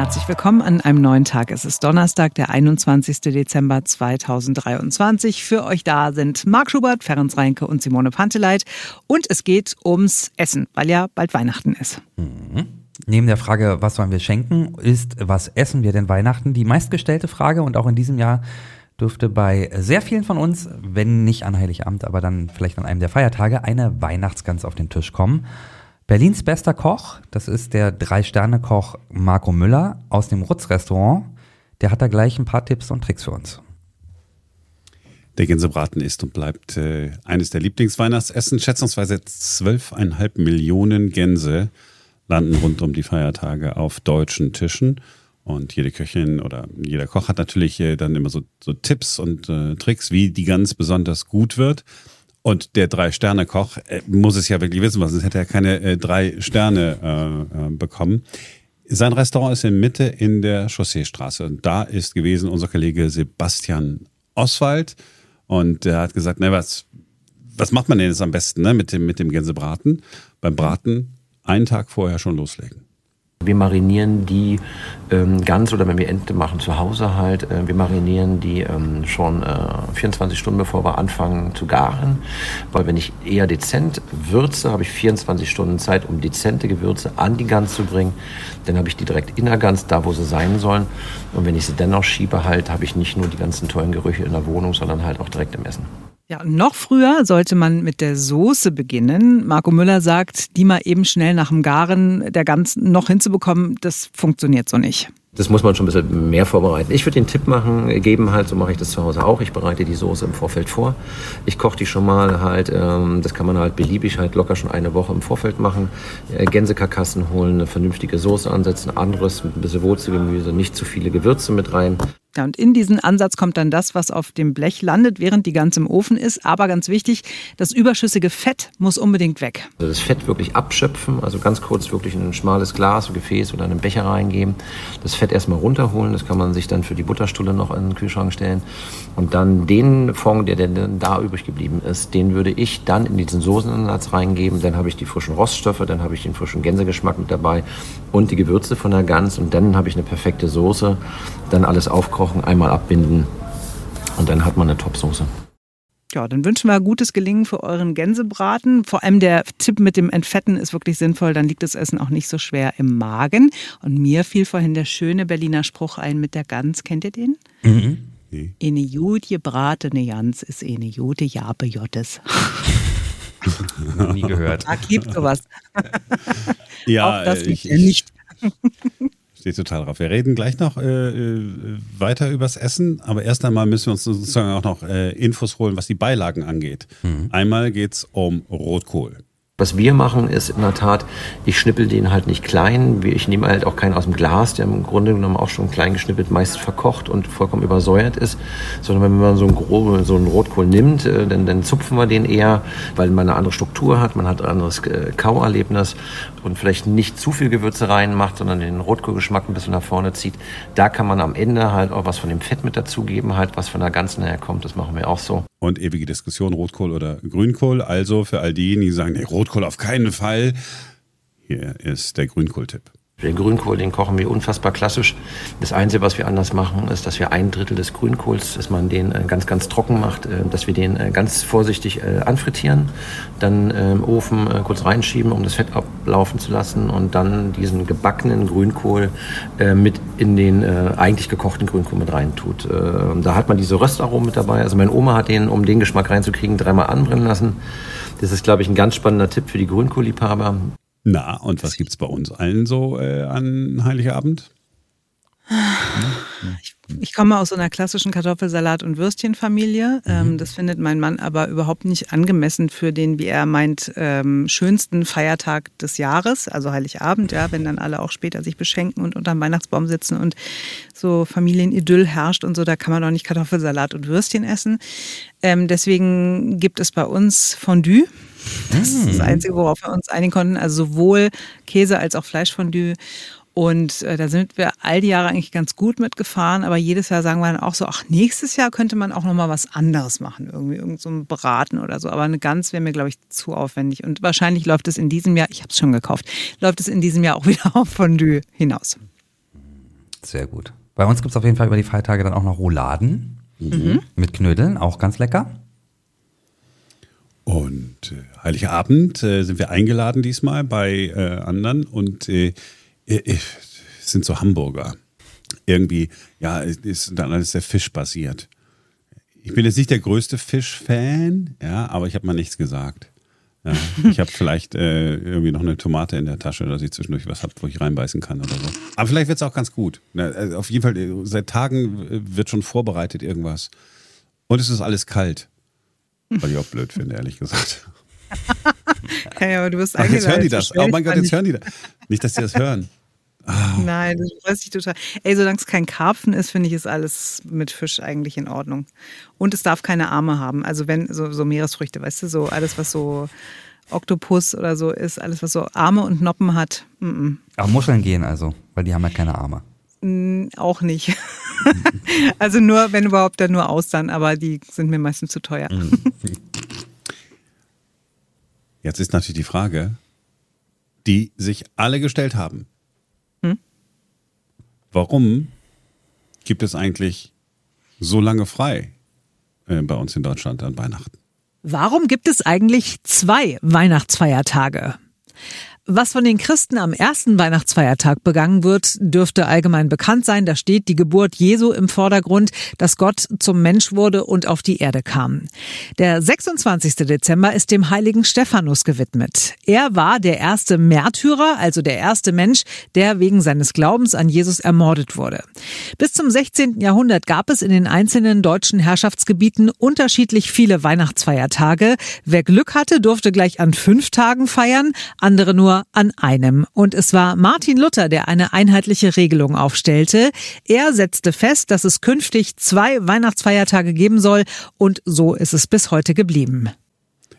Herzlich willkommen an einem neuen Tag. Es ist Donnerstag, der 21. Dezember 2023. Für euch da sind Marc Schubert, Ferenc Reinke und Simone Panteleit. Und es geht ums Essen, weil ja bald Weihnachten ist. Mhm. Neben der Frage, was sollen wir schenken, ist, was essen wir denn Weihnachten, die meistgestellte Frage. Und auch in diesem Jahr dürfte bei sehr vielen von uns, wenn nicht an Heiligabend, aber dann vielleicht an einem der Feiertage, eine Weihnachtsgans auf den Tisch kommen. Berlins bester Koch, das ist der Drei-Sterne-Koch Marco Müller aus dem Rutz-Restaurant. Der hat da gleich ein paar Tipps und Tricks für uns. Der Gänsebraten ist und bleibt äh, eines der Lieblingsweihnachtsessen. Schätzungsweise zwölfeinhalb Millionen Gänse landen rund um die Feiertage auf deutschen Tischen. Und jede Köchin oder jeder Koch hat natürlich äh, dann immer so, so Tipps und äh, Tricks, wie die Gans besonders gut wird. Und der Drei-Sterne-Koch äh, muss es ja wirklich wissen, sonst hätte er keine äh, drei Sterne äh, äh, bekommen. Sein Restaurant ist in Mitte in der Chausseestraße. Und da ist gewesen unser Kollege Sebastian Oswald. Und er hat gesagt, ne, was, was macht man denn jetzt am besten ne, mit, dem, mit dem Gänsebraten? Beim Braten einen Tag vorher schon loslegen. Wir marinieren die ähm, ganz oder wenn wir Ente machen zu Hause halt, äh, wir marinieren die ähm, schon äh, 24 Stunden bevor wir anfangen zu garen. Weil wenn ich eher dezent würze, habe ich 24 Stunden Zeit, um dezente Gewürze an die Gans zu bringen. Dann habe ich die direkt in der Gans, da wo sie sein sollen. Und wenn ich sie dennoch schiebe halt, habe ich nicht nur die ganzen tollen Gerüche in der Wohnung, sondern halt auch direkt im Essen. Ja, noch früher sollte man mit der Soße beginnen. Marco Müller sagt, die mal eben schnell nach dem Garen der Ganzen noch hinzubekommen, das funktioniert so nicht. Das muss man schon ein bisschen mehr vorbereiten. Ich würde den Tipp machen, geben halt, so mache ich das zu Hause auch. Ich bereite die Soße im Vorfeld vor. Ich koche die schon mal halt, ähm, das kann man halt beliebig halt locker schon eine Woche im Vorfeld machen. Äh, Gänsekarkassen holen, eine vernünftige Soße ansetzen, anderes mit ein bisschen Wurzelgemüse, nicht zu viele Gewürze mit rein. Ja, und in diesen Ansatz kommt dann das, was auf dem Blech landet, während die Gans im Ofen ist. Aber ganz wichtig, das überschüssige Fett muss unbedingt weg. Also das Fett wirklich abschöpfen, also ganz kurz wirklich in ein schmales Glas, ein Gefäß oder einen Becher reingeben. Das Fett erstmal runterholen, das kann man sich dann für die Butterstulle noch in den Kühlschrank stellen. Und dann den Fond, der denn da übrig geblieben ist, den würde ich dann in diesen Soßenansatz reingeben. Dann habe ich die frischen Roststoffe, dann habe ich den frischen Gänsegeschmack mit dabei und die Gewürze von der Gans. Und dann habe ich eine perfekte Soße. Dann alles aufkochen einmal abbinden und dann hat man eine Topsoße. Ja, dann wünschen wir gutes Gelingen für euren Gänsebraten. Vor allem der Tipp mit dem Entfetten ist wirklich sinnvoll, dann liegt das Essen auch nicht so schwer im Magen. Und mir fiel vorhin der schöne Berliner Spruch ein mit der Gans. Kennt ihr den? Mhm. Nee. Eine gut gebratene Gans ist eine gute Jabe Jottes. Nie gehört. Da gibt sowas. Ja, auch das ich, ja nicht. Steht total drauf. Wir reden gleich noch äh, äh, weiter übers Essen, aber erst einmal müssen wir uns sozusagen auch noch äh, Infos holen, was die Beilagen angeht. Mhm. Einmal geht es um Rotkohl. Was wir machen, ist in der Tat, ich schnippel den halt nicht klein. Ich nehme halt auch keinen aus dem Glas, der im Grunde genommen auch schon klein geschnippelt, meist verkocht und vollkommen übersäuert ist. Sondern wenn man so einen, groben, so einen Rotkohl nimmt, äh, dann, dann zupfen wir den eher, weil man eine andere Struktur hat, man hat ein anderes äh, Kauerlebnis und vielleicht nicht zu viel Gewürze reinmacht, sondern den Rotkohlgeschmack ein bisschen nach vorne zieht. Da kann man am Ende halt auch was von dem Fett mit dazugeben, halt was von der ganzen herkommt. Das machen wir auch so und ewige Diskussion, Rotkohl oder Grünkohl. Also für all diejenigen, die sagen, nee, Rotkohl auf keinen Fall, hier ist der Grünkohl-Tipp. Den Grünkohl, den kochen wir unfassbar klassisch. Das Einzige, was wir anders machen, ist, dass wir ein Drittel des Grünkohls, dass man den äh, ganz, ganz trocken macht, äh, dass wir den äh, ganz vorsichtig anfrittieren, dann im Ofen kurz reinschieben, um das Fett ablaufen zu lassen und dann diesen gebackenen Grünkohl mit in den eigentlich gekochten Grünkohl mit reintut. Da hat man diese Röstaromen mit dabei. Also meine Oma hat den, um den Geschmack reinzukriegen, dreimal anbrennen lassen. Das ist, glaube ich, ein ganz spannender Tipp für die Grünkohlliebhaber. Na, und was gibt es bei uns allen so äh, an Heiligabend? Ich, ich, komme aus so einer klassischen Kartoffelsalat- und Würstchenfamilie. Mhm. Ähm, das findet mein Mann aber überhaupt nicht angemessen für den, wie er meint, ähm, schönsten Feiertag des Jahres, also Heiligabend, ja, wenn dann alle auch später sich beschenken und unterm Weihnachtsbaum sitzen und so Familienidyll herrscht und so, da kann man doch nicht Kartoffelsalat und Würstchen essen. Ähm, deswegen gibt es bei uns Fondue. Das ist das mm. Einzige, worauf wir uns einigen konnten. Also sowohl Käse als auch Fleischfondue. Und äh, da sind wir all die Jahre eigentlich ganz gut mitgefahren, aber jedes Jahr sagen wir dann auch so, ach, nächstes Jahr könnte man auch nochmal was anderes machen, irgendwie irgend so ein Braten oder so. Aber eine Gans wäre mir, glaube ich, zu aufwendig. Und wahrscheinlich läuft es in diesem Jahr, ich habe es schon gekauft, läuft es in diesem Jahr auch wieder auf Fondue hinaus. Sehr gut. Bei uns gibt es auf jeden Fall über die Feiertage dann auch noch Rouladen mhm. mit Knödeln, auch ganz lecker. Und äh, Heiligabend äh, sind wir eingeladen diesmal bei äh, anderen und äh, sind so Hamburger. Irgendwie, ja, ist dann alles sehr fischbasiert. Ich bin jetzt nicht der größte Fischfan, ja, aber ich habe mal nichts gesagt. Ja, ich habe vielleicht äh, irgendwie noch eine Tomate in der Tasche, dass ich zwischendurch was habe, wo ich reinbeißen kann oder so. Aber vielleicht wird es auch ganz gut. Also auf jeden Fall, äh, seit Tagen wird schon vorbereitet irgendwas. Und es ist alles kalt. Was ich auch blöd finde, ehrlich gesagt. hey, aber du bist Ach, jetzt hören die das. Oh mein Gott, jetzt hören die das. Nicht, dass die das hören. Oh. Nein, das weiß ich total. Ey, solange es kein Karpfen ist, finde ich, ist alles mit Fisch eigentlich in Ordnung. Und es darf keine Arme haben. Also wenn, so, so Meeresfrüchte, weißt du, so alles, was so Oktopus oder so ist, alles, was so Arme und Noppen hat. Mm -mm. Aber Muscheln gehen also, weil die haben ja keine Arme. Mm, auch nicht. also nur, wenn überhaupt, dann nur Austern, aber die sind mir meistens zu teuer. Mhm. Jetzt ist natürlich die Frage, die sich alle gestellt haben. Warum gibt es eigentlich so lange frei äh, bei uns in Deutschland an Weihnachten? Warum gibt es eigentlich zwei Weihnachtsfeiertage? Was von den Christen am ersten Weihnachtsfeiertag begangen wird, dürfte allgemein bekannt sein. Da steht die Geburt Jesu im Vordergrund, dass Gott zum Mensch wurde und auf die Erde kam. Der 26. Dezember ist dem heiligen Stephanus gewidmet. Er war der erste Märtyrer, also der erste Mensch, der wegen seines Glaubens an Jesus ermordet wurde. Bis zum 16. Jahrhundert gab es in den einzelnen deutschen Herrschaftsgebieten unterschiedlich viele Weihnachtsfeiertage. Wer Glück hatte, durfte gleich an fünf Tagen feiern, andere nur an einem. Und es war Martin Luther, der eine einheitliche Regelung aufstellte. Er setzte fest, dass es künftig zwei Weihnachtsfeiertage geben soll und so ist es bis heute geblieben.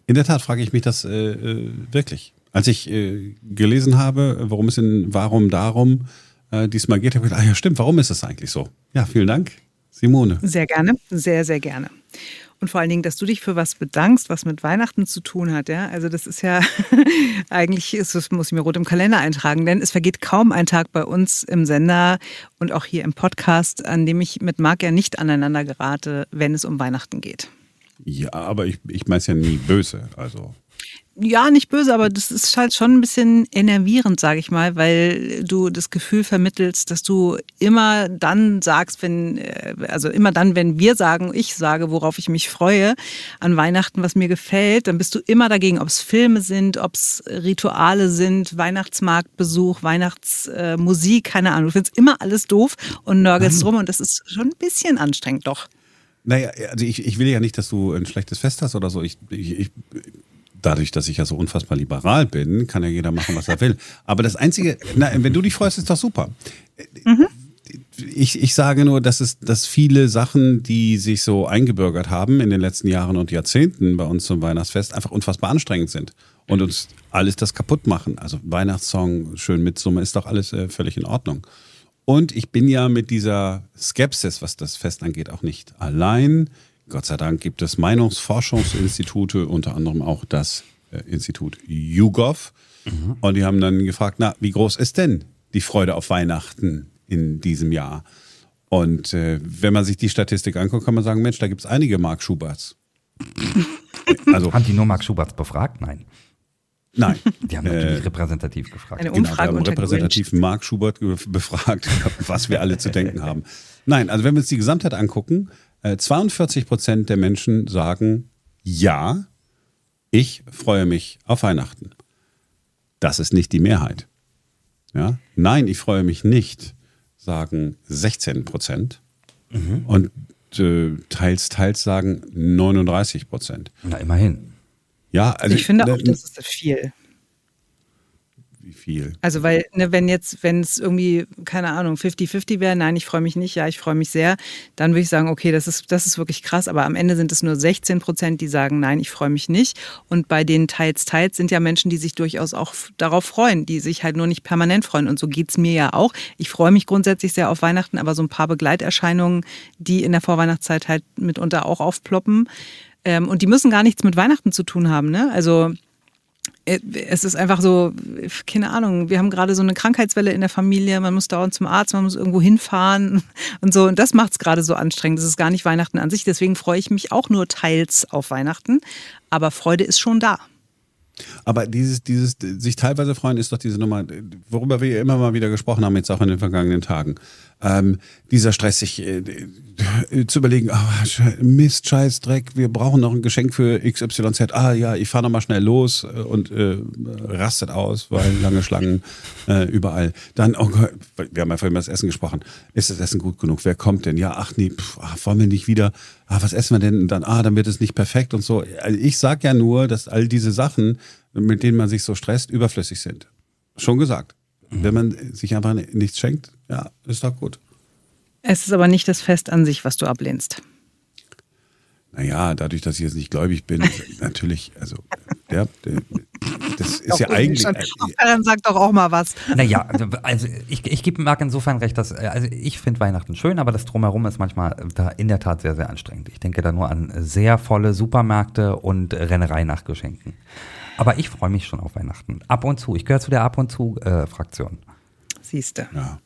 In der Tat frage ich mich das äh, äh wirklich. Als ich äh, gelesen habe, worum es in Warum Darum äh, diesmal geht, habe ich gedacht, ah ja stimmt, warum ist das eigentlich so? Ja, vielen Dank, Simone. Sehr gerne, sehr, sehr gerne. Und vor allen Dingen, dass du dich für was bedankst, was mit Weihnachten zu tun hat. Ja? Also das ist ja eigentlich, ist, das muss ich mir rot im Kalender eintragen, denn es vergeht kaum ein Tag bei uns im Sender und auch hier im Podcast, an dem ich mit Marc ja nicht aneinander gerate, wenn es um Weihnachten geht. Ja, aber ich, ich meine es ja nie böse. Also ja, nicht böse, aber das ist halt schon ein bisschen enervierend, sage ich mal, weil du das Gefühl vermittelst, dass du immer dann sagst, wenn, äh, also immer dann, wenn wir sagen, ich sage, worauf ich mich freue an Weihnachten, was mir gefällt, dann bist du immer dagegen, ob es Filme sind, ob es Rituale sind, Weihnachtsmarktbesuch, Weihnachtsmusik, keine Ahnung. Du findest immer alles doof und nörgelst rum und das ist schon ein bisschen anstrengend, doch. Naja, also ich, ich will ja nicht, dass du ein schlechtes Fest hast oder so. Ich, ich, ich dadurch, dass ich ja so unfassbar liberal bin, kann ja jeder machen, was er will. Aber das Einzige, na, wenn du dich freust, ist doch super. Mhm. Ich, ich sage nur, dass es, dass viele Sachen, die sich so eingebürgert haben in den letzten Jahren und Jahrzehnten bei uns zum Weihnachtsfest, einfach unfassbar anstrengend sind und uns alles das kaputt machen. Also Weihnachtssong, schön mit Summe, ist doch alles äh, völlig in Ordnung. Und ich bin ja mit dieser Skepsis, was das Fest angeht, auch nicht allein. Gott sei Dank gibt es Meinungsforschungsinstitute, unter anderem auch das äh, Institut YouGov. Mhm. Und die haben dann gefragt, na, wie groß ist denn die Freude auf Weihnachten in diesem Jahr? Und äh, wenn man sich die Statistik anguckt, kann man sagen, Mensch, da gibt es einige Mark Schuberts. also, haben die nur Mark Schuberts befragt? Nein. Nein. Die haben natürlich äh, repräsentativ gefragt. Eine Umfrage genau, repräsentativ Mark Schubert befragt, was wir alle zu denken haben. Nein, also wenn wir uns die Gesamtheit angucken, 42 äh, Prozent der Menschen sagen, ja, ich freue mich auf Weihnachten. Das ist nicht die Mehrheit. Ja? Nein, ich freue mich nicht, sagen 16 Prozent. Mhm. Und äh, teils, teils sagen 39 Prozent. Na, immerhin. Ja, also ich finde auch, das ist viel wie viel? Also weil, ne, wenn jetzt, wenn es irgendwie, keine Ahnung, 50-50 wäre, nein, ich freue mich nicht, ja, ich freue mich sehr, dann würde ich sagen, okay, das ist, das ist wirklich krass, aber am Ende sind es nur 16 Prozent, die sagen, nein, ich freue mich nicht. Und bei den Teils, Teils sind ja Menschen, die sich durchaus auch darauf freuen, die sich halt nur nicht permanent freuen. Und so geht es mir ja auch. Ich freue mich grundsätzlich sehr auf Weihnachten, aber so ein paar Begleiterscheinungen, die in der Vorweihnachtszeit halt mitunter auch aufploppen, ähm, und die müssen gar nichts mit Weihnachten zu tun haben, ne? Also es ist einfach so, keine Ahnung, wir haben gerade so eine Krankheitswelle in der Familie, man muss dauernd zum Arzt, man muss irgendwo hinfahren und so. Und das macht es gerade so anstrengend. Das ist gar nicht Weihnachten an sich. Deswegen freue ich mich auch nur teils auf Weihnachten. Aber Freude ist schon da. Aber dieses, dieses sich teilweise freuen ist doch diese Nummer, worüber wir immer mal wieder gesprochen haben, jetzt auch in den vergangenen Tagen ähm, dieser Stress, sich äh, äh, zu überlegen, oh, Mist, Scheiß, Dreck, wir brauchen noch ein Geschenk für XYZ. Ah ja, ich fahre nochmal schnell los äh, und äh, rastet aus, weil lange Schlangen äh, überall. Dann, oh Gott, wir haben ja vorhin über das Essen gesprochen. Ist das Essen gut genug? Wer kommt denn? Ja, ach nee, pff, ah, wollen wir nicht wieder? Ah, was essen wir denn? dann, ah, dann wird es nicht perfekt und so. Also ich sag ja nur, dass all diese Sachen, mit denen man sich so stresst, überflüssig sind. Schon gesagt. Wenn man sich einfach nichts schenkt, ja, ist doch gut. Es ist aber nicht das Fest an sich, was du ablehnst. Naja, dadurch, dass ich jetzt nicht gläubig bin, natürlich, also der das ist doch, ja eigentlich. Schon, dann sag doch auch mal was. Naja, also ich, ich gebe Marc insofern recht, dass also ich finde Weihnachten schön, aber das drumherum ist manchmal da in der Tat sehr, sehr anstrengend. Ich denke da nur an sehr volle Supermärkte und Rennerei nach Geschenken. Aber ich freue mich schon auf Weihnachten. Ab und zu. Ich gehöre zu der Ab und zu äh, Fraktion. Siehste. Ja.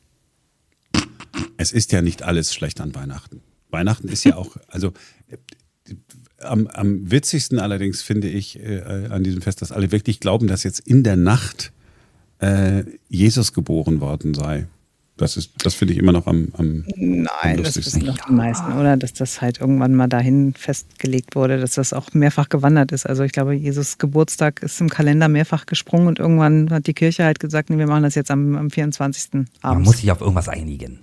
Es ist ja nicht alles schlecht an Weihnachten. Weihnachten ist ja auch, also am, am witzigsten allerdings finde ich äh, an diesem Fest, dass alle wirklich glauben, dass jetzt in der Nacht äh, Jesus geboren worden sei. Das ist, das finde ich immer noch am, am Nein, am das wissen noch die meisten, oder? Dass das halt irgendwann mal dahin festgelegt wurde, dass das auch mehrfach gewandert ist. Also ich glaube, Jesus Geburtstag ist im Kalender mehrfach gesprungen und irgendwann hat die Kirche halt gesagt, nee, wir machen das jetzt am, am 24. Abend. Man muss sich auf irgendwas einigen.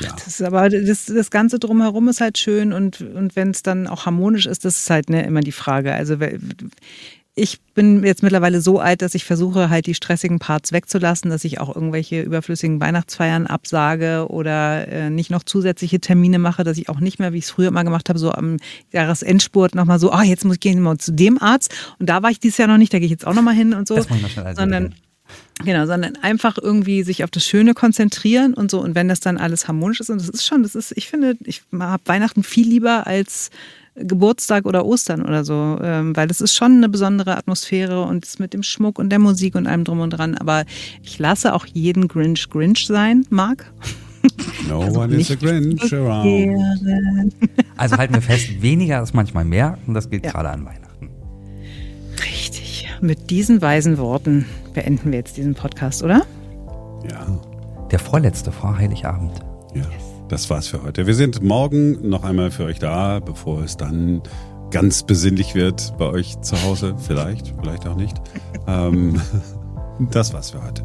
Ja. Das ist aber das, das Ganze drumherum ist halt schön und, und wenn es dann auch harmonisch ist, das ist halt ne, immer die Frage. Also ich bin jetzt mittlerweile so alt, dass ich versuche, halt die stressigen Parts wegzulassen, dass ich auch irgendwelche überflüssigen Weihnachtsfeiern absage oder äh, nicht noch zusätzliche Termine mache, dass ich auch nicht mehr, wie ich es früher immer gemacht habe, so am Jahresendspurt nochmal so, ah, jetzt muss ich gehen mal zu dem Arzt und da war ich dieses Jahr noch nicht, da gehe ich jetzt auch nochmal hin und so. Das muss ich schnell sondern Genau, sondern einfach irgendwie sich auf das Schöne konzentrieren und so. Und wenn das dann alles harmonisch ist, und das ist schon, das ist, ich finde, ich habe Weihnachten viel lieber als Geburtstag oder Ostern oder so, ähm, weil das ist schon eine besondere Atmosphäre und das mit dem Schmuck und der Musik und allem drum und dran. Aber ich lasse auch jeden Grinch Grinch sein, Marc. No also one is a Grinch around. Also halten wir fest, weniger ist manchmal mehr und das geht ja. gerade an Weihnachten. Richtig. Mit diesen weisen Worten beenden wir jetzt diesen Podcast, oder? Ja. Der vorletzte vor Heiligabend. Ja. Yes. Das war's für heute. Wir sind morgen noch einmal für euch da, bevor es dann ganz besinnlich wird bei euch zu Hause. Vielleicht, vielleicht auch nicht. ähm, das war's für heute.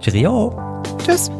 Cheerio. Tschüss.